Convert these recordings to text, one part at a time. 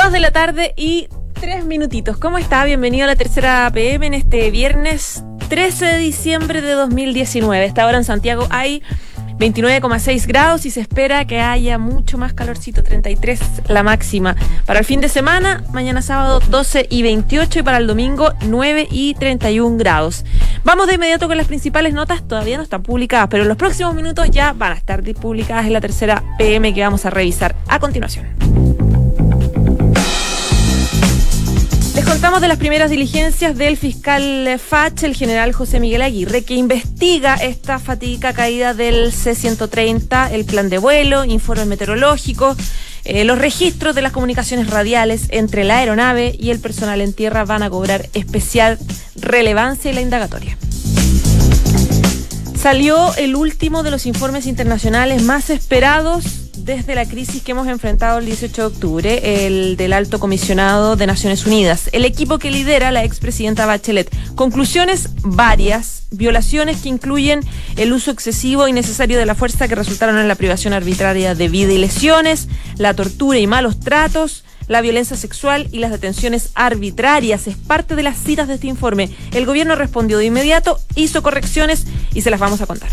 Dos de la tarde y tres minutitos. ¿Cómo está? Bienvenido a la tercera PM en este viernes 13 de diciembre de 2019. Esta hora en Santiago hay 29,6 grados y se espera que haya mucho más calorcito, 33 la máxima. Para el fin de semana, mañana sábado 12 y 28 y para el domingo 9 y 31 grados. Vamos de inmediato con las principales notas, todavía no están publicadas, pero en los próximos minutos ya van a estar publicadas en la tercera PM que vamos a revisar a continuación. Les contamos de las primeras diligencias del fiscal FACH, el general José Miguel Aguirre, que investiga esta fatídica caída del C-130, el plan de vuelo, informes meteorológicos, eh, los registros de las comunicaciones radiales entre la aeronave y el personal en tierra van a cobrar especial relevancia en la indagatoria. Salió el último de los informes internacionales más esperados desde la crisis que hemos enfrentado el 18 de octubre, el del alto comisionado de Naciones Unidas, el equipo que lidera la expresidenta Bachelet. Conclusiones varias, violaciones que incluyen el uso excesivo y necesario de la fuerza que resultaron en la privación arbitraria de vida y lesiones, la tortura y malos tratos, la violencia sexual y las detenciones arbitrarias. Es parte de las citas de este informe. El gobierno respondió de inmediato, hizo correcciones y se las vamos a contar.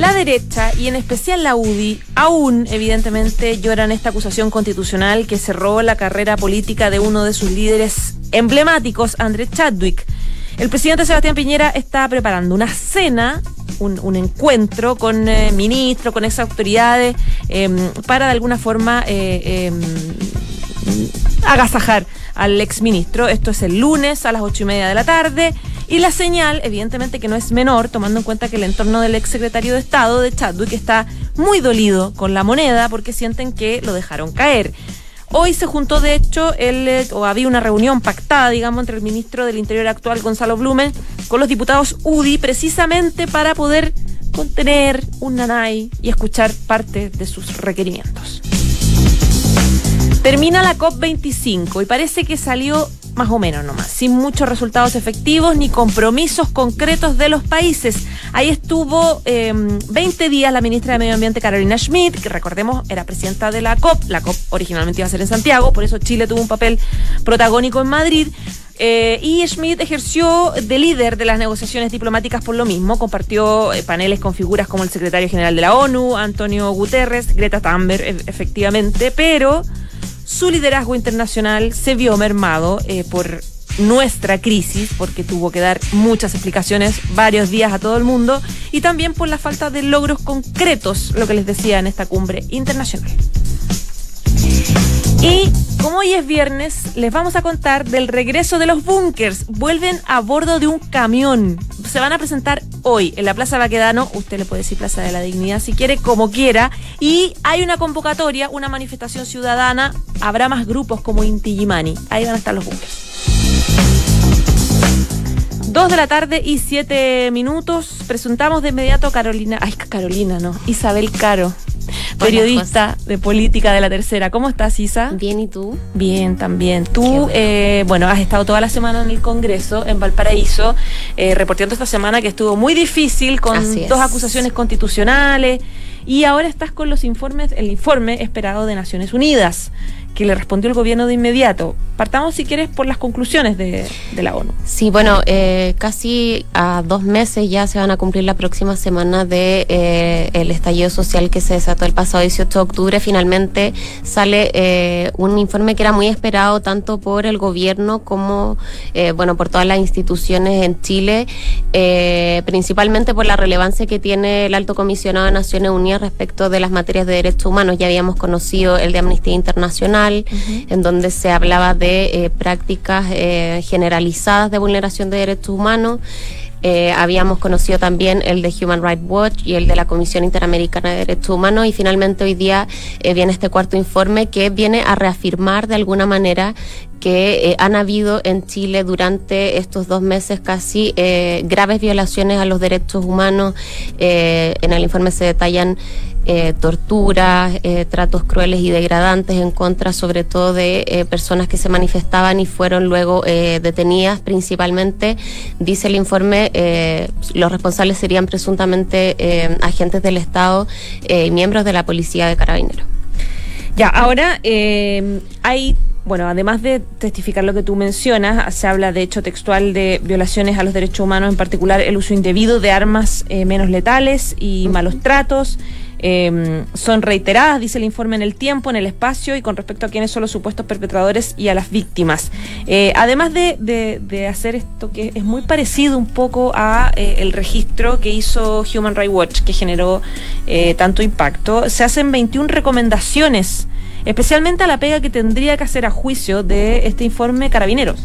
La derecha y en especial la UDI aún evidentemente lloran esta acusación constitucional que cerró la carrera política de uno de sus líderes emblemáticos, Andrés Chadwick. El presidente Sebastián Piñera está preparando una cena, un, encuentro con eh, ministros, con esas autoridades, em, para de alguna forma eh, em, agasajar al exministro. Esto es el lunes a las ocho y media de la tarde. Y la señal, evidentemente, que no es menor, tomando en cuenta que el entorno del exsecretario de Estado de Chadwick está muy dolido con la moneda porque sienten que lo dejaron caer. Hoy se juntó, de hecho, eh, o había una reunión pactada, digamos, entre el ministro del Interior actual, Gonzalo Blumen, con los diputados UDI, precisamente para poder contener un nanay y escuchar parte de sus requerimientos. Termina la COP25 y parece que salió más o menos nomás, sin muchos resultados efectivos ni compromisos concretos de los países. Ahí estuvo 20 em, días la ministra de Medio Ambiente Carolina Schmidt, que recordemos era presidenta de la COP. La COP originalmente iba a ser en Santiago, por eso Chile tuvo un papel protagónico en Madrid. Eh, y Schmidt ejerció de líder de las negociaciones diplomáticas por lo mismo, compartió eh, paneles con figuras como el secretario general de la ONU, Antonio Guterres, Greta Thunberg, e, efectivamente, pero su liderazgo internacional se vio mermado eh, por nuestra crisis, porque tuvo que dar muchas explicaciones varios días a todo el mundo, y también por la falta de logros concretos, lo que les decía en esta cumbre internacional. Y como hoy es viernes, les vamos a contar del regreso de los bunkers. Vuelven a bordo de un camión. Se van a presentar hoy en la Plaza Baquedano. Usted le puede decir Plaza de la Dignidad si quiere, como quiera. Y hay una convocatoria, una manifestación ciudadana. Habrá más grupos como Inti Gimani. Ahí van a estar los bunkers. Dos de la tarde y siete minutos. Presentamos de inmediato a Carolina. Ay, Carolina, no. Isabel Caro periodista de política de la tercera. ¿Cómo estás, Isa? Bien, ¿y tú? Bien, también. Tú, eh, bueno, has estado toda la semana en el Congreso, en Valparaíso, eh, reportando esta semana que estuvo muy difícil con dos acusaciones constitucionales y ahora estás con los informes, el informe esperado de Naciones Unidas que le respondió el gobierno de inmediato. Partamos, si quieres, por las conclusiones de, la ONU. Sí, bueno, eh, casi a dos meses ya se van a cumplir la próxima semana de eh, el estallido social que se desató el pasado 18 de octubre. Finalmente sale eh, un informe que era muy esperado tanto por el gobierno como, bueno, por todas las instituciones en Chile, principalmente por la relevancia que tiene el alto comisionado de Naciones Unidas respecto de las materias de derechos humanos. Ya habíamos conocido el de Amnistía Internacional en donde se hablaba de eh, prácticas eh, generalizadas de vulneración de derechos humanos. Eh, habíamos conocido también el de Human Rights Watch y el de la Comisión Interamericana de Derechos Humanos y finalmente hoy día viene este cuarto informe que viene a reafirmar de alguna manera que han habido en Chile durante estos dos meses casi graves violaciones a los derechos humanos. en el informe se detallan eh, torturas, eh, tratos crueles y degradantes en contra sobre todo de eh, personas que se manifestaban y fueron luego detenidas principalmente, dice el informe, los responsables serían presuntamente agentes del Estado y miembros de la policía de carabineros. Ya, ahora eh, hay bueno, además de testificar lo que tú mencionas, se habla de hecho textual de violaciones a los derechos humanos, en particular el uso indebido de armas eh, menos letales y malos tratos. Em, son reiteradas, dice el informe, en el tiempo, en el espacio y con respecto a quiénes son los supuestos perpetradores y a las víctimas. Eh, además de, hacer esto que es muy parecido un poco a eh, el registro que hizo Human Rights Watch, que generó tanto impacto, se hacen 21 recomendaciones especialmente a la pega que tendría que hacer a juicio de este informe Carabineros.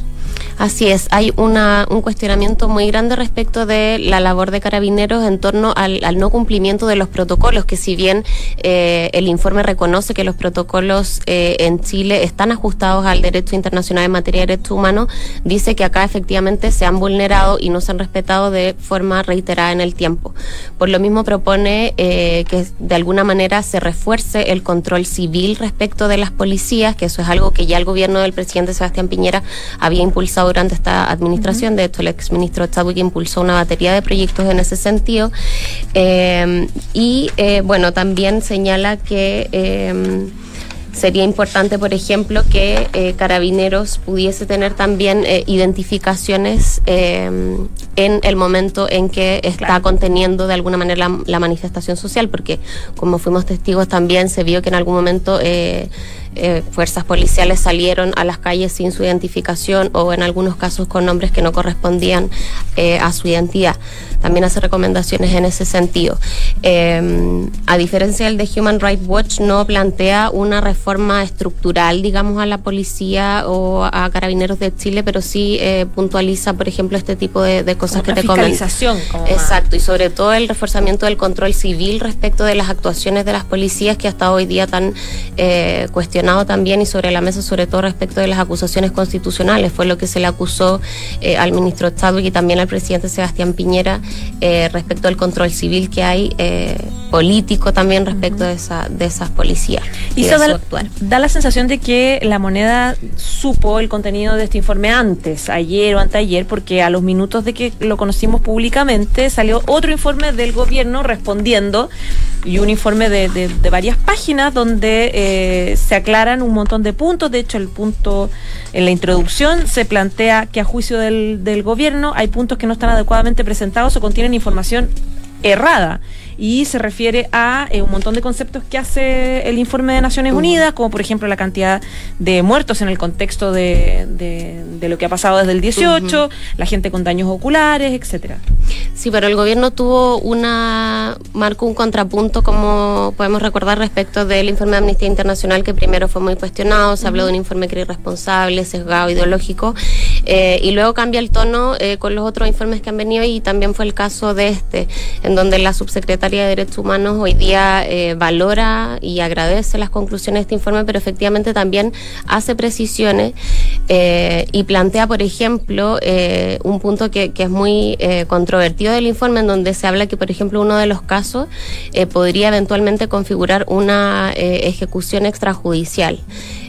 Así es, hay una, un cuestionamiento muy grande respecto de la labor de carabineros en torno al, no cumplimiento de los protocolos, que si bien eh, el informe reconoce que los protocolos eh, en Chile están ajustados al derecho internacional en materia de derechos humanos, dice que acá efectivamente se han vulnerado y no se han respetado de forma reiterada en el tiempo. Por lo mismo propone eh, que de alguna manera se refuerce el control civil respecto de las policías, que eso es algo que ya el gobierno del presidente Sebastián Piñera había impulsado durante esta administración. De hecho, el exministro Chadwick impulsó una batería de proyectos en ese sentido. Eh, y eh, bueno, también señala que eh, sería importante, por ejemplo, que Carabineros pudiese tener también identificaciones en el momento en que está conteniendo de alguna manera la, la, manifestación social, porque como fuimos testigos también se vio que en algún momento eh, fuerzas policiales salieron a las calles sin su identificación o en algunos casos con nombres que no correspondían eh, a su identidad. También hace recomendaciones en ese sentido. Eh, a diferencia del de Human Rights Watch, no plantea una reforma estructural, digamos, a la policía o a carabineros de Chile, pero sí puntualiza, por ejemplo, este tipo de, cosas que te comento. Exacto, y sobre todo el reforzamiento del control civil respecto de las actuaciones de las policías que hasta hoy día tan cuestionadas también y sobre la mesa, sobre todo respecto de las acusaciones constitucionales. Fue lo que se le acusó eh, al ministro Chadwick y también al presidente Sebastián Piñera eh, respecto al control civil que hay eh, político también respecto de, esa, de esas policías. Y, eso da, da, la sensación de que la moneda supo el contenido de este informe antes, ayer o anteayer, porque a los minutos de que lo conocimos públicamente salió otro informe del gobierno respondiendo y un informe de, de, varias páginas donde eh, se aclaran un montón de puntos. De hecho, el punto en la introducción se plantea que a juicio del, del gobierno hay puntos que no están adecuadamente presentados o contienen información errada y se refiere a eh, un montón de conceptos que hace el informe de Naciones Unidas, como por ejemplo la cantidad de muertos en el contexto de, de, lo que ha pasado desde el 18, la gente con daños oculares, etcétera. Sí, pero el gobierno tuvo una marcó un contrapunto, como podemos recordar, respecto del informe de Amnistía Internacional, que primero fue muy cuestionado, se habló de un informe que era irresponsable, sesgado, ideológico, eh, y luego cambia el tono eh, con los otros informes que han venido y también fue el caso de este, en donde la subsecretaria de Derechos Humanos hoy día eh, valora y agradece las conclusiones de este informe, pero efectivamente también hace precisiones eh, y plantea, por ejemplo, eh, un punto que, que es muy controvertido del informe, en donde se habla que, por ejemplo, uno de los casos podría eventualmente configurar una ejecución extrajudicial.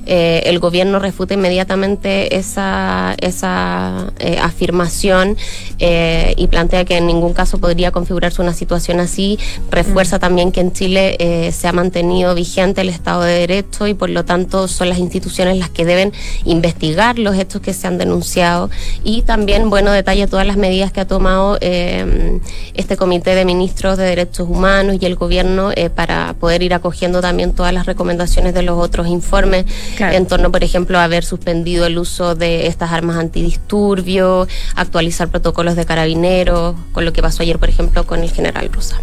Eh, el gobierno refuta inmediatamente esa, esa eh, afirmación eh, y plantea que en ningún caso podría configurarse una situación así. Refuerza mm. también que en Chile se ha mantenido vigente el Estado de Derecho y por lo tanto son las instituciones las que deben investigar los hechos que se han denunciado y también, bueno, detalla todas las medidas que ha tomado este Comité de Ministros de Derechos Humanos y el gobierno para poder ir acogiendo también todas las recomendaciones de los otros informes en torno, por ejemplo, a haber suspendido el uso de estas armas antidisturbio, actualizar protocolos de carabineros, con lo que pasó ayer, por ejemplo, con el general Rosa.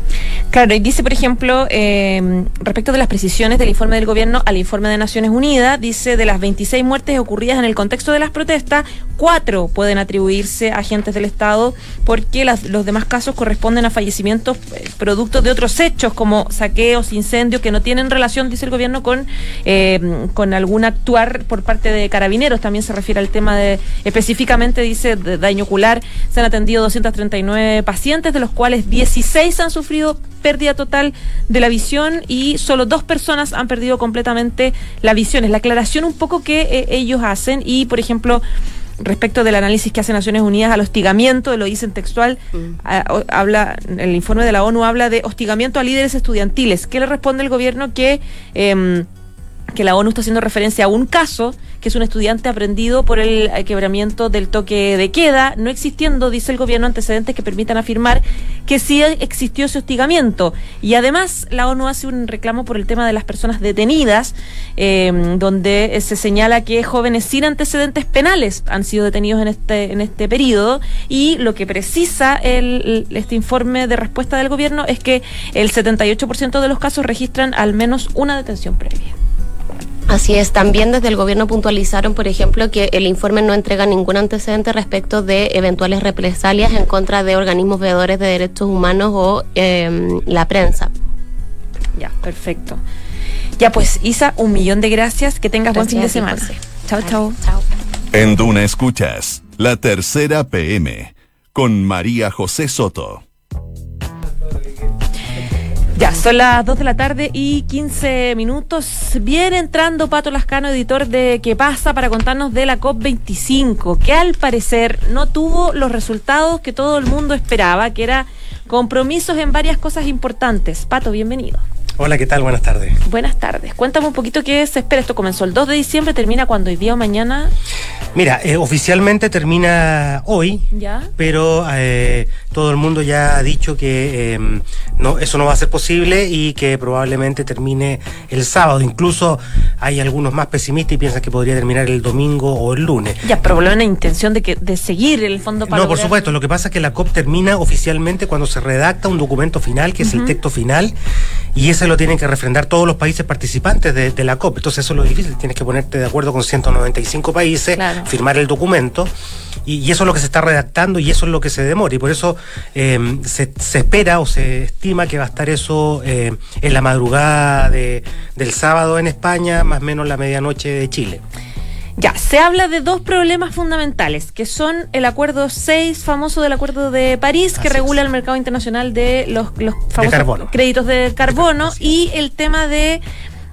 Claro, y dice, por ejemplo, eh, respecto de las precisiones del informe del gobierno al informe de Naciones Unidas, dice de las 26 muertes ocurridas en el contexto de las protestas, cuatro pueden atribuirse a agentes del Estado porque los demás casos corresponden a fallecimientos eh, producto de otros hechos como saqueos, incendios que no tienen relación, dice el gobierno, con, eh, con actuar por parte de carabineros. También se refiere al tema de, específicamente dice, de daño ocular. Se han atendido 239 pacientes, de los cuales 16 han sufrido pérdida total de la visión y solo dos personas han perdido completamente la visión. Es la aclaración un poco que eh, ellos hacen y, por ejemplo, respecto del análisis que hace Naciones Unidas al hostigamiento, lo dicen textual, mm. habla, el informe de la ONU habla de hostigamiento a líderes estudiantiles. ¿Qué le responde el gobierno? Que... Eh, que la ONU está haciendo referencia a un caso, que es un estudiante aprendido por el quebramiento del toque de queda, no existiendo, dice el gobierno, antecedentes que permitan afirmar que sí existió ese hostigamiento. Y además, la ONU hace un reclamo por el tema de las personas detenidas, em, donde se señala que jóvenes sin antecedentes penales han sido detenidos en este, en este periodo, y lo que precisa el, este informe de respuesta del gobierno es que el 78% de los casos registran al menos una detención previa. Así es, también desde el gobierno puntualizaron, por ejemplo, que el informe no entrega ningún antecedente respecto de eventuales represalias en contra de organismos veedores de derechos humanos o em, la prensa. Ya, perfecto. Ya pues, Isa, un millón de gracias. Que tengas buen fin de semana. Chao, chao. Chao. En Duna Escuchas, la tercera PM, con María José Soto. Ya, son las 2 de la tarde y 15 minutos. Viene entrando Pato Lascano, editor de ¿Qué pasa? para contarnos de la COP25, que al parecer no tuvo los resultados que todo el mundo esperaba, que era compromisos en varias cosas importantes. Pato, bienvenido. Hola, ¿qué tal? Buenas tardes. Buenas tardes. Cuéntame un poquito qué se espera. Esto comenzó el 2 de diciembre, termina cuando hoy día o mañana. Mira, eh, oficialmente termina hoy, ¿Ya? pero eh, todo el mundo ya ha dicho que em, no, eso no va a ser posible y que probablemente termine el sábado. Incluso hay algunos más pesimistas y piensan que podría terminar el domingo o el lunes. Ya, pero una intención de que de seguir el fondo para. No, por supuesto. Lo que pasa es que la COP termina oficialmente cuando se redacta un documento final, que es el texto final, y ese lo tienen que refrendar todos los países participantes de, la COP. Entonces eso es lo difícil, tienes que ponerte de acuerdo con 195 países, firmar el documento, y, eso es lo que se está redactando y eso es lo que se demora. Y por eso eh, se, espera o se estima que va a estar eso eh, en la madrugada de, del sábado en España, más o menos la medianoche de Chile. Ya, se habla de dos problemas fundamentales, que son el acuerdo 6 famoso del acuerdo de París, que regula el mercado internacional de los, los famosos créditos de carbono, y el tema de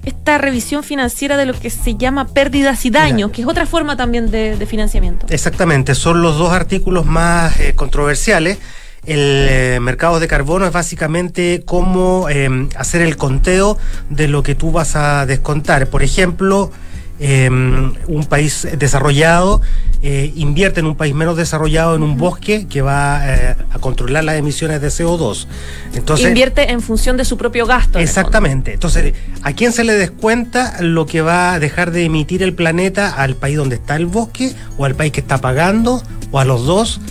esta revisión financiera de lo que se llama pérdidas y daños, que es otra forma también de, financiamiento. Exactamente, son los dos artículos más eh, controversiales. El eh, mercado de carbono es básicamente cómo eh, hacer el conteo de lo que tú vas a descontar. Por ejemplo, Em, un país desarrollado eh, invierte en un país menos desarrollado en un bosque que va eh, a controlar las emisiones de CO2. Entonces, invierte en función de su propio gasto. Exactamente. Entonces, ¿a quién se le descuenta lo que va a dejar de emitir el planeta? ¿Al país donde está el bosque o al país que está pagando o a los dos?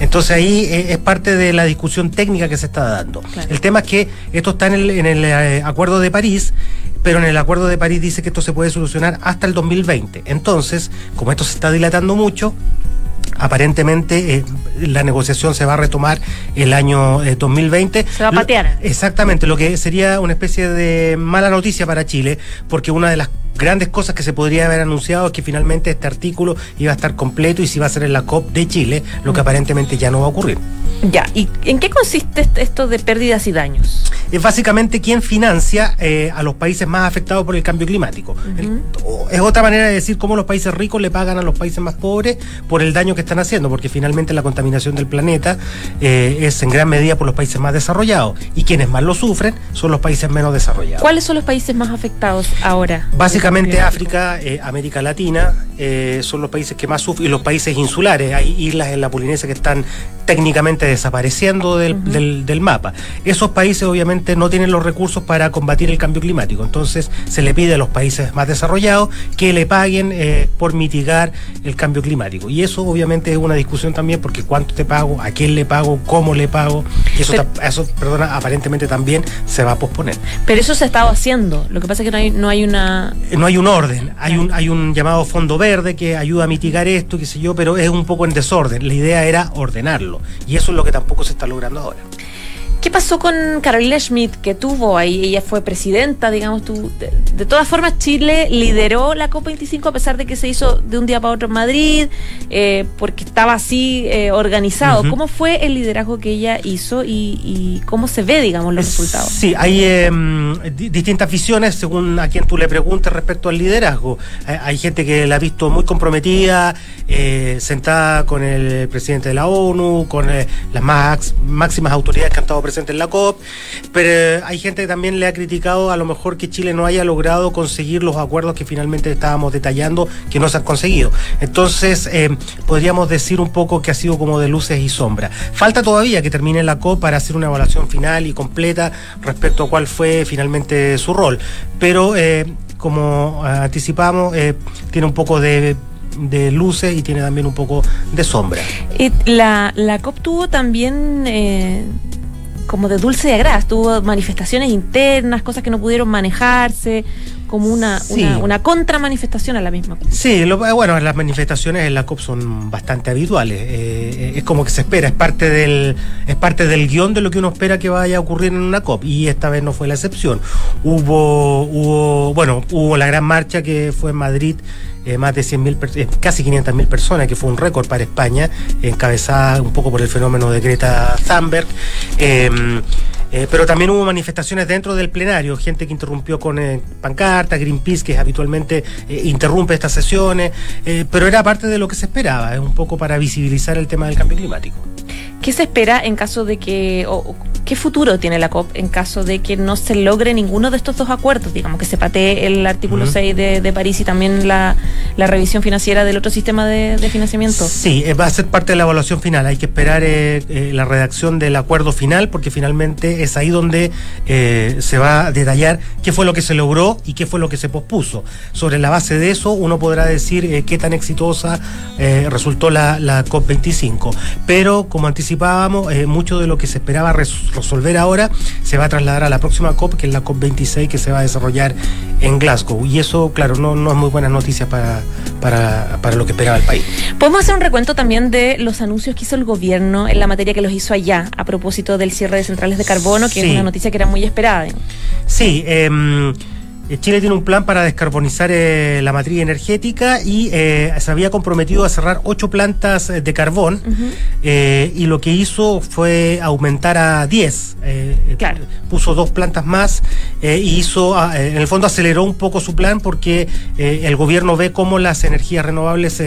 Entonces ahí eh, es parte de la discusión técnica que se está dando. El tema es que esto está en el, en el Acuerdo de París pero en el Acuerdo de París dice que esto se puede solucionar hasta el 2020. Entonces, como esto se está dilatando mucho, aparentemente eh, la negociación se va a retomar el año 2020. Eh, se va a patear. exactamente, lo que sería una especie de mala noticia para Chile, porque una de las grandes cosas que se podría haber anunciado es que finalmente este artículo iba a estar completo y se iba a hacer en la COP de Chile, lo que aparentemente ya no va a ocurrir. Ya, ¿y en qué consiste esto de pérdidas y daños? Es básicamente quien financia eh, a los países más afectados por el cambio climático. es otra manera de decir cómo los países ricos le pagan a los países más pobres por el daño que están haciendo, porque finalmente la contaminación del planeta eh, es en gran medida por los países más desarrollados y quienes más lo sufren son los países menos desarrollados. ¿Cuáles son los países más afectados ahora? Básicamente África, eh, América Latina son los países que más sufren y los países insulares. Hay islas en la Polinesia que están técnicamente desapareciendo del, del, mapa. Esos países obviamente no tienen los recursos para combatir el cambio climático, entonces se le pide a los países más desarrollados que le paguen eh, por mitigar el cambio climático. Y eso obviamente es una discusión también porque cuánto te pago, a quién le pago, cómo le pago, y eso, eso perdona, aparentemente también se va a posponer. Pero eso se ha estado haciendo, lo que pasa es que no hay, no hay una... No hay un orden, hay un, hay un llamado fondo verde que ayuda a mitigar esto, qué sé yo, pero es un poco en desorden. La idea era ordenarlo. Y eso es lo que tampoco se está logrando ahora. ¿Qué pasó con Carolina Schmidt que tuvo ahí? Ella fue presidenta, digamos, tú. De, todas formas, Chile lideró la COP25 a pesar de que se hizo de un día para otro en Madrid, eh, porque estaba así eh, organizado. ¿Cómo fue el liderazgo que ella hizo y, cómo se ve, digamos, los resultados? Sí, hay em, distintas visiones según a quien tú le preguntes respecto al liderazgo. hay gente que la ha visto muy comprometida, eh, sentada con el presidente de la ONU, con las más máximas autoridades que han estado presentes en la COP, pero eh, hay gente que también le ha criticado a lo mejor que Chile no haya logrado conseguir los acuerdos que finalmente estábamos detallando, que no se han conseguido. Entonces, eh, podríamos decir un poco que ha sido como de luces y sombras. Falta todavía que termine la COP para hacer una evaluación final y completa respecto a cuál fue finalmente su rol, pero eh, como anticipamos, tiene un poco de de luces y tiene también un poco de sombra. la, la COP tuvo también como de dulce y agraz, tuvo manifestaciones internas, cosas que no pudieron manejarse, como una, una, contramanifestación a la misma. Sí, lo, bueno, las manifestaciones en la COP son bastante habituales. Eh, es como que se espera, es parte del es parte del guion de lo que uno espera que vaya a ocurrir en una COP y esta vez no fue la excepción. Hubo hubo bueno, hubo la gran marcha que fue en Madrid eh, más de 100.000, eh, casi 500.000 personas, que fue un récord para España, encabezada un poco por el fenómeno de Greta Thunberg. Em, eh, pero también hubo manifestaciones dentro del plenario, gente que interrumpió con pancarta, Greenpeace, que habitualmente interrumpe estas sesiones, pero era parte de lo que se esperaba, es un poco para visibilizar el tema del cambio climático. ¿Qué se espera en caso de que, o qué futuro tiene la COP en caso de que no se logre ninguno de estos dos acuerdos? Digamos que se patee el artículo 6 de, París y también la, revisión financiera del otro sistema de, financiamiento. Sí, eh, va a ser parte de la evaluación final. Hay que esperar eh, eh, la redacción del acuerdo final porque finalmente es ahí donde se va a detallar qué fue lo que se logró y qué fue lo que se pospuso. Sobre la base de eso uno podrá decir qué tan exitosa resultó la, la COP25. Pero como eh, mucho de lo que se esperaba resolver ahora se va a trasladar a la próxima COP, que es la COP26 que se va a desarrollar en Glasgow. Y eso, claro, no, no es muy buena noticia para, para, para lo que esperaba el país. Podemos hacer un recuento también de los anuncios que hizo el gobierno en la materia que los hizo allá, a propósito del cierre de centrales de carbono, que es una noticia que era muy esperada. Sí, eh, eh, Chile tiene un plan para descarbonizar eh, la matriz energética y eh, se había comprometido a cerrar ocho plantas de carbón y lo que hizo fue aumentar a 10. Puso dos plantas más y hizo, ah, en el fondo aceleró un poco su plan porque el gobierno ve cómo las energías renovables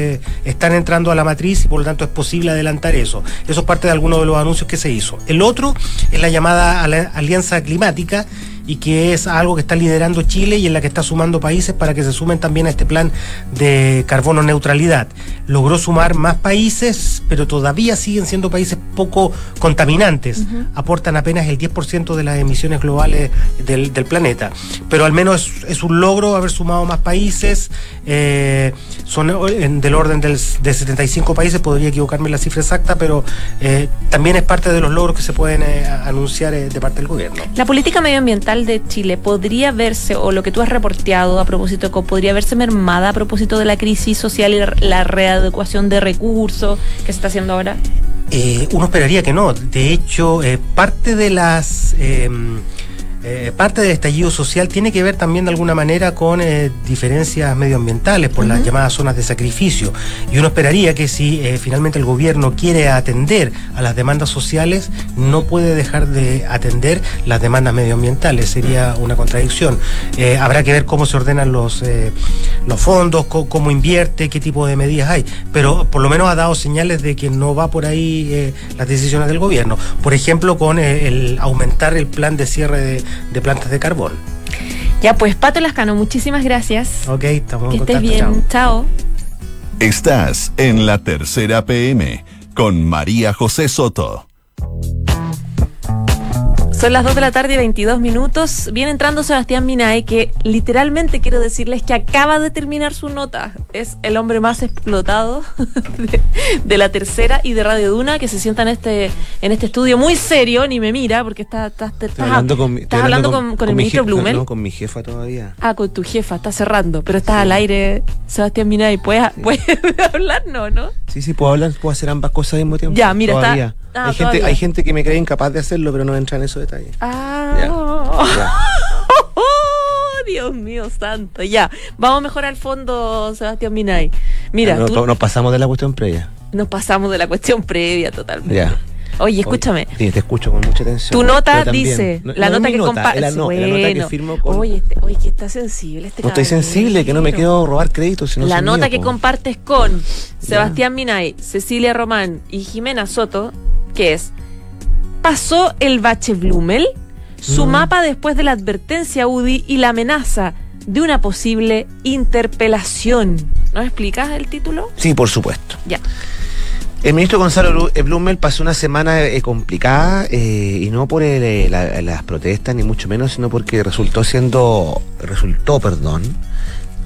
están entrando a la matriz y por lo tanto es posible adelantar eso. Eso es parte de algunos de los anuncios que se hizo. El otro es la llamada Alianza Climática y que es algo que está liderando Chile y en la que está sumando países para que se sumen también a este plan de carbono neutralidad. Logró sumar más países, pero todavía siguen siendo países poco contaminantes. Aportan apenas el 10% de las emisiones globales del, planeta. Pero al menos es, un logro haber sumado más países. Eh, son del orden del, de 75 países, podría equivocarme en la cifra exacta, pero eh, también es parte de los logros que se pueden eh, anunciar de parte del gobierno. La política medioambiental de Chile podría verse, o lo que tú has reporteado a propósito de podría verse mermada a propósito de la crisis social y la readecuación de recursos que se está haciendo ahora? Eh, uno esperaría que no. De hecho, eh, parte de las... Em, eh, parte del estallido social tiene que ver también de alguna manera con eh, diferencias medioambientales por las llamadas zonas de sacrificio. Y uno esperaría que si eh, finalmente el gobierno quiere atender a las demandas sociales, no puede dejar de atender las demandas medioambientales. Sería una contradicción. habrá que ver cómo se ordenan los, los fondos, cómo, invierte, qué tipo de medidas hay. Pero por lo menos ha dado señales de que no va por ahí las decisiones del gobierno. Por ejemplo, con el aumentar el plan de cierre de de plantas de carbón. Ya, pues Pato Lascano, muchísimas gracias. Ok, estamos Que estés bien, chao. Estás en la tercera PM con María José Soto. Son las 2 de la tarde y 22 minutos. Viene entrando Sebastián Minay, que literalmente quiero decirles que acaba de terminar su nota. Es el hombre más explotado de, la tercera y de Radio Duna, que se sienta en este, en este estudio muy serio, ni me mira, porque está, está, hablando con, estás hablando con, el ministro Blumen. No, con mi jefa todavía. Ah, con tu jefa, está cerrando, pero estás al aire, Sebastián Minay. ¿Puedes, hablar? No, ¿no? Sí, sí, puedo hablar, puedo hacer ambas cosas al mismo tiempo. Ya, mira, está Ah, hay, gente, hay gente que me cree incapaz de hacerlo, pero no entra en esos detalles. Ah. Dios mío santo. Ya, vamos mejor al fondo, Sebastián Minay. Mira, ah, nos pasamos de la cuestión previa. Nos pasamos de la cuestión previa totalmente. Ya. Oye, escúchame. sí, te escucho con mucha atención. Tu nota dice, la, nota que comparte. La, nota que firmo con... Oye, este, oye, que está sensible este No estoy sensible, que no me quiero robar créditos. la nota que compartes con Sebastián Minay, Cecilia Román y Jimena Soto, que es pasó el bache Blumel? Su Mm. mapa después de la advertencia UDI y la amenaza de una posible interpelación. ¿No explicas el título? Sí, por supuesto. Ya. El ministro Gonzalo eh, Blumel pasó una semana eh, complicada eh, y no por el, la- las protestas ni mucho menos, sino porque resultó siendo, resultó, perdón,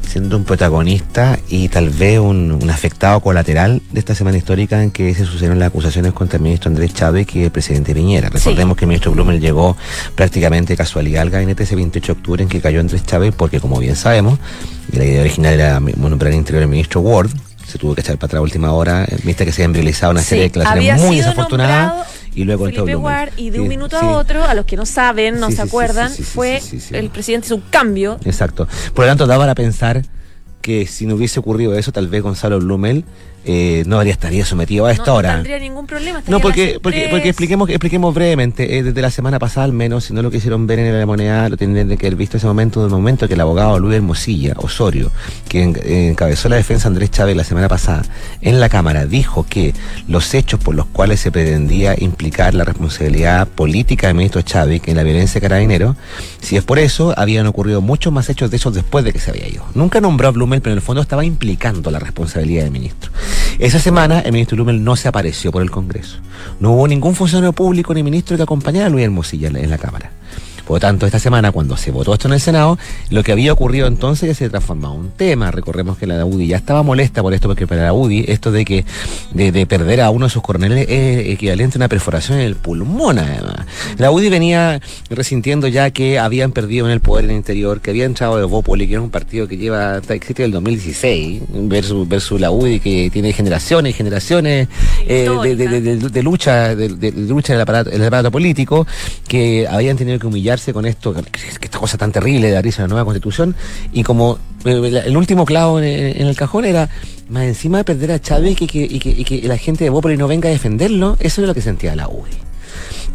siendo un protagonista y tal vez un, un afectado colateral de esta semana histórica en que se sucedieron las acusaciones contra el ministro Andrés Chávez y el presidente Piñera. Recordemos que el ministro Blumel llegó prácticamente de casualidad al gabinete ese 28 de octubre en que cayó Andrés Chávez porque como bien sabemos, la idea original era nombrar al interior el ministro Ward, se tuvo que echar para atrás a última hora, viste que se han realizado una Sí, serie de declaraciones muy desafortunadas y luego Felipe. Ward y de un Sí, minuto sí. a otro, a los que no saben, no Sí, se acuerdan, fue el presidente hizo un cambio. Exacto. Por lo tanto, daba a pensar que si no hubiese ocurrido eso, tal vez Gonzalo Blumel eh, no habría estaría sometido a esta no, hora. No tendría ningún problema. No, porque, porque, porque expliquemos, expliquemos brevemente, eh, desde la semana pasada al menos, si no lo quisieron ver en la moneda, lo tendrían que haber visto ese momento, del momento que el abogado Luis Hermosilla Osorio, que en- eh, encabezó la defensa Andrés Chávez la semana pasada en la Cámara, dijo que los hechos por los cuales se pretendía implicar la responsabilidad política del ministro Chávez en la violencia de carabinero, si es por eso, habían ocurrido muchos más hechos de esos después de que se había ido. Nunca nombró a Blumel, pero en el fondo estaba implicando la responsabilidad del ministro. Esa semana el ministro Blumel no se apareció por el Congreso. No hubo ningún funcionario público ni ministro que acompañara a Luis Hermosilla en la- en la Cámara. Por lo tanto, esta semana, cuando se votó esto en el Senado, lo que había ocurrido entonces ya se transformaba en un tema. Recordemos que la UDI ya estaba molesta por esto, porque para la UDI, esto de que de, de perder a uno de sus coroneles es equivalente a una perforación en el pulmón, además. La UDI venía resintiendo ya que habían perdido en el poder en el interior, que había entrado de Bópoli, que es un partido que lleva existe el 2016, versus, versus la UDI, que tiene generaciones y generaciones eh, de, lucha, de, lucha del aparato, del aparato político, que habían tenido que con esto, que, esta cosa tan terrible de abrirse a la nueva constitución, y como eh, el último clavo en, el cajón era, más encima de perder a Chávez y que, la gente de Bópoli no venga a defenderlo, eso es lo que sentía la UDI.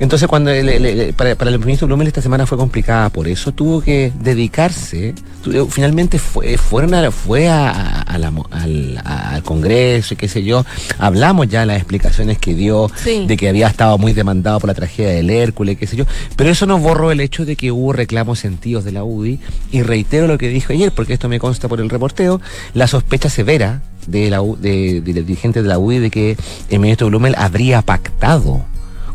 Entonces, cuando le- para, para el ministro Blumel esta semana fue complicada, por eso tuvo que dedicarse. eh, Finalmente fue, fueron a- fue a, la al, al Congreso y qué sé yo. Hablamos ya de las explicaciones que dio Sí. de que había estado muy demandado por la tragedia del Hércules, qué sé yo. Pero eso no borró el hecho de que hubo reclamos sentidos de la UDI. Y reitero lo que dijo ayer, porque esto me consta por el reporteo, la sospecha severa de la de, de dirigentes de la UDI de que el ministro Blumel habría pactado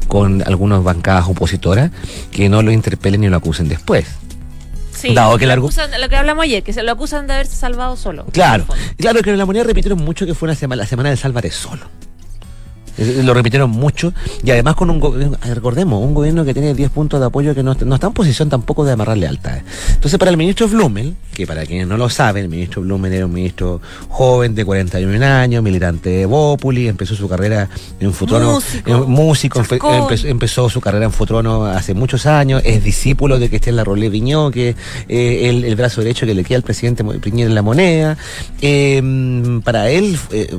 con algunas bancadas opositoras que no lo interpelen ni lo acusen después. Sí, Dado que lo, acusan- lo que hablamos ayer, que se lo acusan de haberse salvado solo. Claro, claro que en la moneda repitieron mucho que fue una semana, la semana del Sálvare solo. Eh, Lo repitieron mucho y además con un gobierno, recordemos, un gobierno que tiene 10 puntos de apoyo que no, no está en posición tampoco de amarrar lealtades. Entonces, para el ministro Blumel, que para quienes no lo saben, el ministro Blumel era un ministro joven de 41 años, militante de Bópoli, empezó su carrera en Futrono, Músico, en- músico, empe- chascón. empezó, empezó su carrera en Futrono hace muchos años, es discípulo de Cristian Larrolé Viñó, que eh, el, el brazo derecho que le queda al presidente Piñera en la moneda. Eh, para él, eh,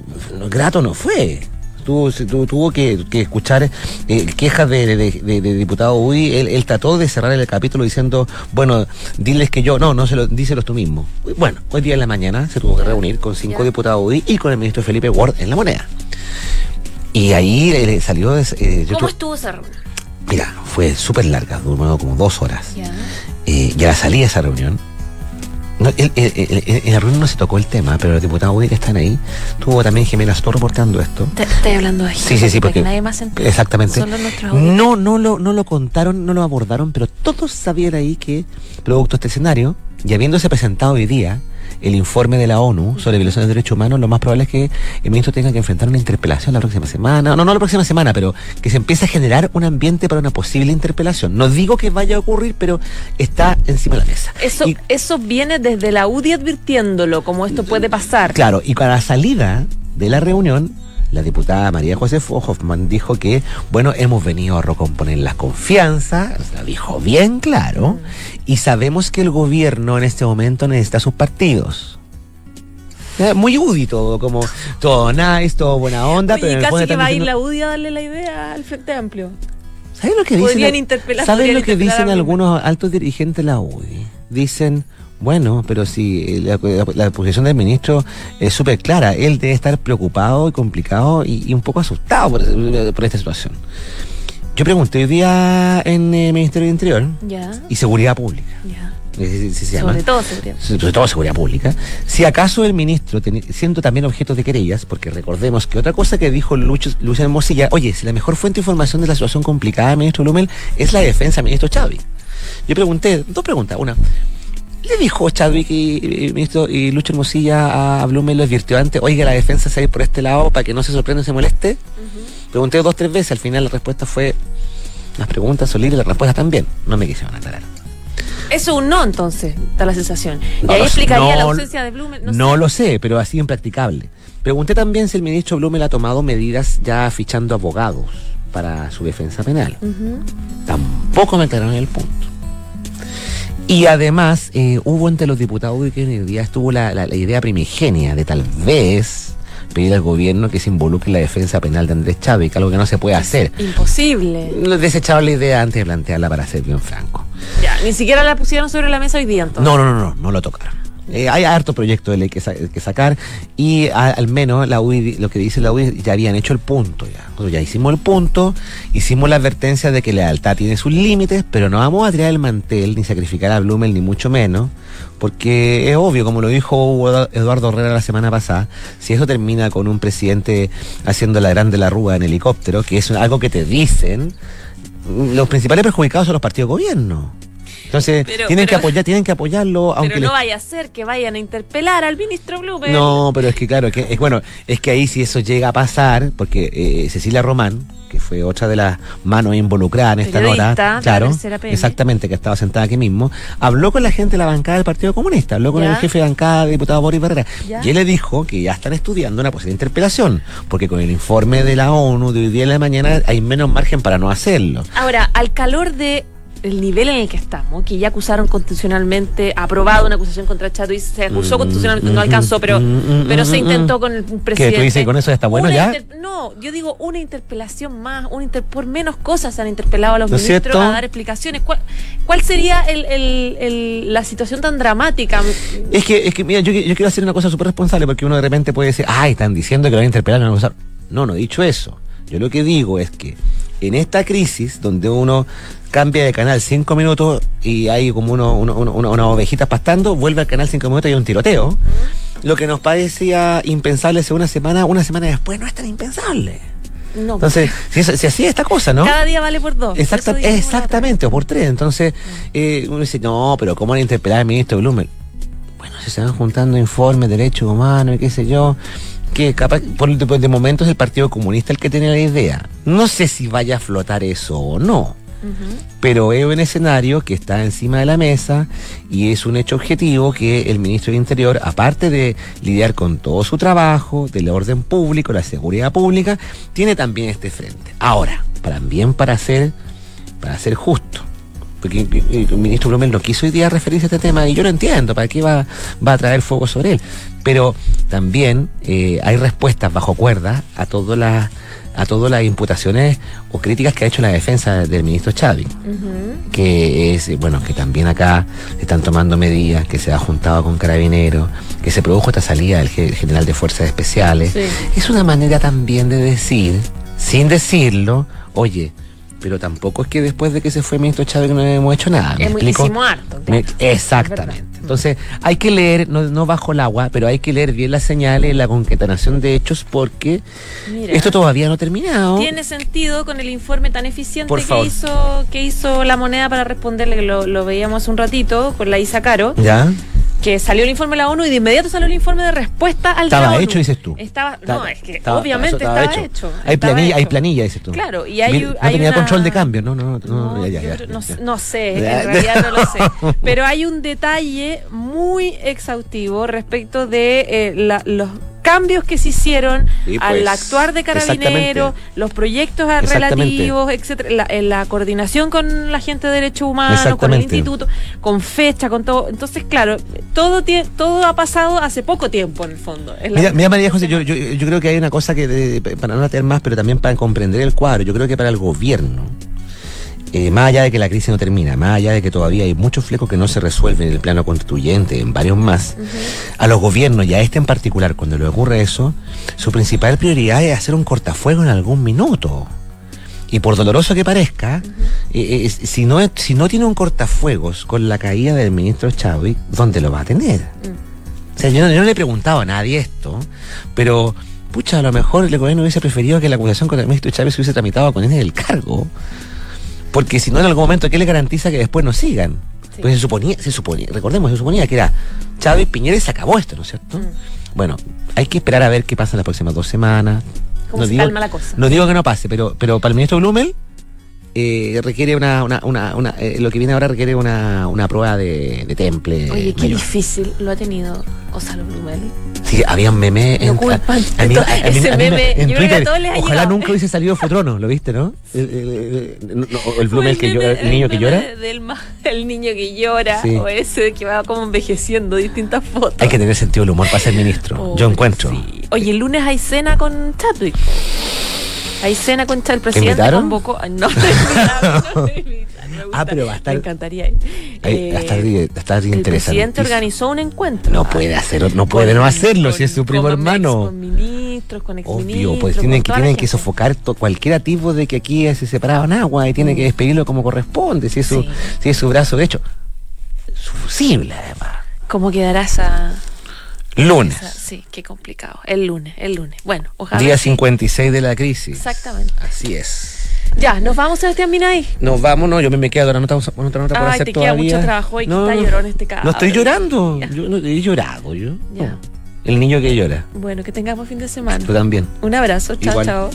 grato no fue. Tuvo, se- tu- tuvo que, que escuchar eh, quejas de, de, de- de diputado UDI. Él, él trató de cerrar el capítulo diciendo, bueno, diles que yo, no, no se lo, díselos tú mismo. Bueno, hoy día en la mañana se tuvo que reunir con cinco diputados UDI y con el ministro Felipe Ward en la moneda. Y ahí salió... eh, yo ¿Cómo tu- estuvo esa reunión? Mira, fue súper larga, duró como dos horas. Ya. Eh, y a la salida de esa reunión, no, el- el- el- en la reunión no se tocó el tema, pero los diputados UDI que están ahí, tuvo también Jimena Astor reportando esto. Te- Estoy hablando de Sí, sí, sí, porque- nadie más. Exactamente. Solo. No, no lo, no lo contaron, no lo abordaron, pero todos sabían ahí que, producto de este escenario, y habiéndose presentado hoy día el informe de la ONU sobre violaciones de derechos humanos, lo más probable es que el ministro tenga que enfrentar una interpelación la próxima semana. No, no la próxima semana, pero que se empiece a generar un ambiente para una posible interpelación. No digo que vaya a ocurrir, pero está encima de la mesa. Eso, Y- eso viene desde la UDI advirtiéndolo, como esto puede pasar. Claro, y para la salida de la reunión, la diputada María José Hoffman dijo que, bueno, hemos venido a recomponer la confianza, lo dijo bien claro, y sabemos que el gobierno en este momento necesita sus partidos. Muy UDI todo, como todo nice, todo buena onda, Oye, pero casi que va a ir la UDI a darle la idea al Frente Amplio. ¿Saben lo que dicen? ¿Saben lo que dicen algunos altos dirigentes de la UDI? Dicen, bueno, pero si eh, la, la- la posición del ministro es súper clara, él debe estar preocupado y complicado y, y un poco asustado por, por esta situación. Yo pregunté hoy día en el Ministerio del Interior y Seguridad Pública. eh, se. Sobre todo seguridad. sobre todo seguridad pública, si acaso el ministro, teni- siendo también objeto de querellas, porque recordemos que otra cosa que dijo Lucho, Luciano Mosilla, oye, si la mejor fuente de información de la situación complicada, ministro Blumel, es la defensa ministro Chadwick. Yo pregunté, dos preguntas, una, ¿le dijo Chadwick y, ministro y Lucho Mosilla a Blumel, lo advirtió antes, oiga, la defensa se va a ir por este lado para que no se sorprenda y se moleste? Pregunté dos, tres veces, al final la respuesta fue, las preguntas son libres las respuestas también, no me quisieron aclarar. Eso es un no, entonces, da la sensación. Y No ahí explicaría no- la ausencia de Blumen. No, No sé. lo sé, pero así impracticable. Pregunté también si el ministro Blumel ha tomado medidas ya fichando abogados para su defensa penal. Tampoco me aclararon el punto. Y además eh, hubo entre los diputados que hoy día estuvo la, la- la idea primigenia de tal vez pedir al gobierno que se involucre en la defensa penal de Andrés Chávez, algo que no se puede hacer. Imposible. Desecharon la idea antes de plantearla para ser bien franco. Ya, ni siquiera la pusieron sobre la mesa hoy día entonces. No, no, no, no, no lo tocaron. Eh, hay harto proyecto de ley que, sa- que sacar y al menos la UDI, lo que dice la UDI, ya habían hecho el punto ya. Ya hicimos el punto, hicimos la advertencia de que la lealtad tiene sus límites, pero no vamos a tirar el mantel ni sacrificar a Blumel ni mucho menos, porque es obvio, como lo dijo Eduardo Herrera la semana pasada, si eso termina con un presidente haciendo la grande la rúa en helicóptero, que es algo que te dicen, los principales perjudicados son los partidos de gobierno. Entonces, Pero- tienen, que apoyar, tienen que apoyarlo, aunque Pero no les- vaya a ser que vayan a interpelar al ministro Blumen. No, pero es que claro, que, es, bueno, es que ahí si eso llega a pasar, porque eh, Cecilia Román, que fue otra de las manos involucradas en esta nota, claro, exactamente, que estaba sentada aquí mismo, habló con la gente de la bancada del Partido Comunista, habló con Ya. el jefe de bancada, diputado Boris Barrera, Ya. y él le dijo que ya están estudiando una posible interpelación, porque con el informe de la ONU de hoy día en la mañana hay menos margen para no hacerlo. Ahora, al calor de el nivel en el que estamos, que ya acusaron constitucionalmente, aprobado una acusación contra Chato y se acusó Mm, constitucionalmente, mm, no alcanzó, pero, mm, mm, pero se mm, intentó mm. con el ¿Qué, presidente. tú dices con eso está bueno ya? no, yo digo una interpelación más, una inter- por menos cosas se han interpelado a los ¿No ministros cierto? a dar explicaciones. ¿Cuál, cuál sería el, el- el- la situación tan dramática? Es que, es que mira, yo, yo quiero hacer una cosa súper responsable porque uno de repente puede decir, ay, están diciendo que lo van a interpelar, no van a acusar". No, no he dicho eso. Yo lo que digo es que en esta crisis, donde uno cambia de canal cinco minutos y hay como uno, uno- uno- unas ovejitas pastando, vuelve al canal cinco minutos y hay un tiroteo. Lo que nos parecía impensable hace una semana, una semana después no es tan impensable. No, Entonces, si, si así es esta cosa, ¿no? cada día vale por dos. Exacta- exactamente, o por tres. Entonces, eh, uno dice, no, pero ¿cómo van a interpelar al ministro Blumen? Bueno, si se van juntando informes, derechos humanos y qué sé yo, que capaz, por, de, de momento es el Partido Comunista el que tiene la idea. No sé si vaya a flotar eso o no. Pero es un escenario que está encima de la mesa y es un hecho objetivo que el ministro del Interior, aparte de lidiar con todo su trabajo, del orden público, la seguridad pública, tiene también este frente. Ahora, también para ser, para ser justo, porque eh, el ministro Blumen no quiso hoy día referirse a este tema y yo lo entiendo, ¿para qué va, va a traer fuego sobre él? Pero también eh, hay respuestas bajo cuerda a todas las a todas las imputaciones o críticas que ha hecho la defensa del ministro Chávez que es, bueno, que también acá están tomando medidas, que se ha juntado con carabineros, que se produjo esta salida del ge- general de fuerzas especiales. Sí. Es una manera también de decir, sin decirlo, oye, pero tampoco es que después de que se fue el ministro Chávez no hemos hecho nada. ¿me explico? hicimos harto, claro. exactamente. Es Entonces, hay que leer, no, no bajo el agua, pero hay que leer bien las señales, la concatenación de hechos, porque Mira. esto todavía no ha terminado. Tiene sentido con el informe tan eficiente Por que hizo, que hizo la moneda para responderle, que lo, lo veíamos hace un ratito, con la Isa Caro, ¿Ya? Que salió el informe de la ONU y de inmediato salió el informe de respuesta al de Estaba la ONU. hecho, dices tú. Estaba, no, Estaba- es que estaba- obviamente eso estaba, hecho. Hay, estaba planilla, hay hecho. planilla, dices tú. Claro, y hay, no hay tenía una- control de cambio, no, no, no, No, ya, ya, ya, ya, no, no sé, en realidad no lo sé. Pero hay un detalle muy exhaustivo respecto de eh, la- los cambios que se hicieron Sí, al pues, actuar de exactamente. los proyectos relativos, etcétera, la, en la coordinación con la gente de derechos humanos, con el instituto, con fecha, con todo. Entonces, claro, todo tie- todo ha pasado hace poco tiempo en el fondo. Mira, mira, María José, yo, yo, yo creo que hay una cosa que, de- para no atear más, pero también para comprender el cuadro, yo creo que para el gobierno, eh, más allá de que la crisis no termina, más allá de que todavía hay muchos flecos que no se resuelven en el plano constituyente, en varios más, a los gobiernos y a este en particular, cuando le ocurre eso, su principal prioridad es hacer un cortafuego en algún minuto. Y por doloroso que parezca, eh, eh, si, no, si no tiene un cortafuegos con la caída del ministro Chadwick, ¿dónde lo va a tener? O sea, yo, no- yo no le he preguntado a nadie esto, pero pucha, a lo mejor el gobierno hubiese preferido que la acusación contra el ministro Chávez se hubiese tramitado con él en el cargo. Porque si no, en algún momento, ¿qué le garantiza que después no sigan? Sí. Pues se suponía, se suponía, recordemos, se suponía que era Chávez, Piñera y se acabó esto, ¿no es cierto? Bueno, hay que esperar a ver qué pasa en las próximas dos semanas. ¿Cómo se digo, calma la cosa? No digo que no pase, pero, pero para el ministro Blumel eh, requiere una, una, una, una- eh, lo que viene ahora requiere una, una prueba de, de temple. Oye, qué mayor. difícil lo ha tenido Gonzalo Blumel. Sí, había un meme Lo culpan a mí- de a todo. mí- a Ese mí meme, en yo creo que a Twitter, todos les ha Ojalá nunca hubiese salido Fotrono, ¿lo viste, no? El, el- el- no, no, el Blumel que llora, el niño que llora. Del, el niño que llora, Sí. o ese que va como envejeciendo distintas fotos. Hay que tener sentido del humor para ser ministro. Oh, Yo encuentro. sí. Oye, el lunes hay cena con Chadwick. Hay cena con Chadwick. El presidente invitaron? convocó. No, no Ah, pero va a estar- Me encantaría. ir. Ahí, va a estar- Eh, va a estar el interesante. presidente organizó un encuentro. No Ah, puede hacer, no puede con- no hacerlo si es su primo con hermano. Con ministros, con exministros. Obvio, pues tienen que tienen que sofocar to- cualquier tipo de que aquí se separaban agua y tiene que despedirlo como corresponde, si es su, Mm. Sí. si es su brazo derecho. Su fusible, además. ¿Cómo quedará esa, Lunes, Sí, qué complicado. El lunes, el lunes. Bueno, ojalá. día 56 de la crisis. Exactamente. Así es. Ya, nos vamos, Sebastián Minay. Nos vamos, no, yo me, me quedo otra nota, con otra nota por Ay, hacer te queda todavía. mucho trabajo y no, está no, llorón este cabrón. No estoy llorando, Ya. yo no he llorado yo. Ya. No. El niño que llora. Bueno, que tengamos fin de semana. Tú también. Un abrazo, chao, Igual. chao.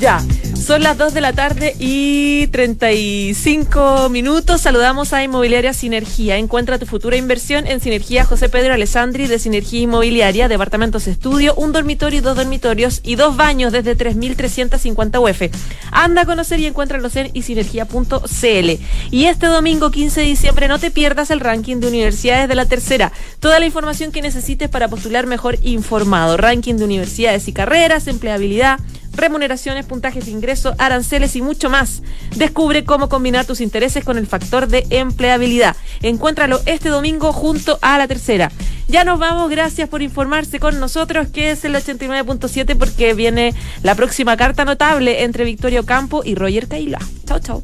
Ya, son las 2 de la tarde y 35 minutos. Saludamos a Inmobiliaria Sinergia. Encuentra tu futura inversión en Sinergia José Pedro Alessandri de Sinergia Inmobiliaria, departamentos estudio, un dormitorio y dos dormitorios y dos baños desde 3.350 UF. Anda a conocer y encuéntralos en isinergia.cl. Y este domingo 15 de diciembre no te pierdas el ranking de universidades de la tercera. Toda la información que necesites para postular mejor informado. Ranking de universidades y carreras, empleabilidad remuneraciones, puntajes de ingreso, aranceles y mucho más. Descubre cómo combinar tus intereses con el factor de empleabilidad. Encuéntralo este domingo junto a la tercera. Ya nos vamos, gracias por informarse con nosotros, que es el 89.7 porque viene la próxima carta notable entre Victorio Campo y Roger Caila. Chao, chao.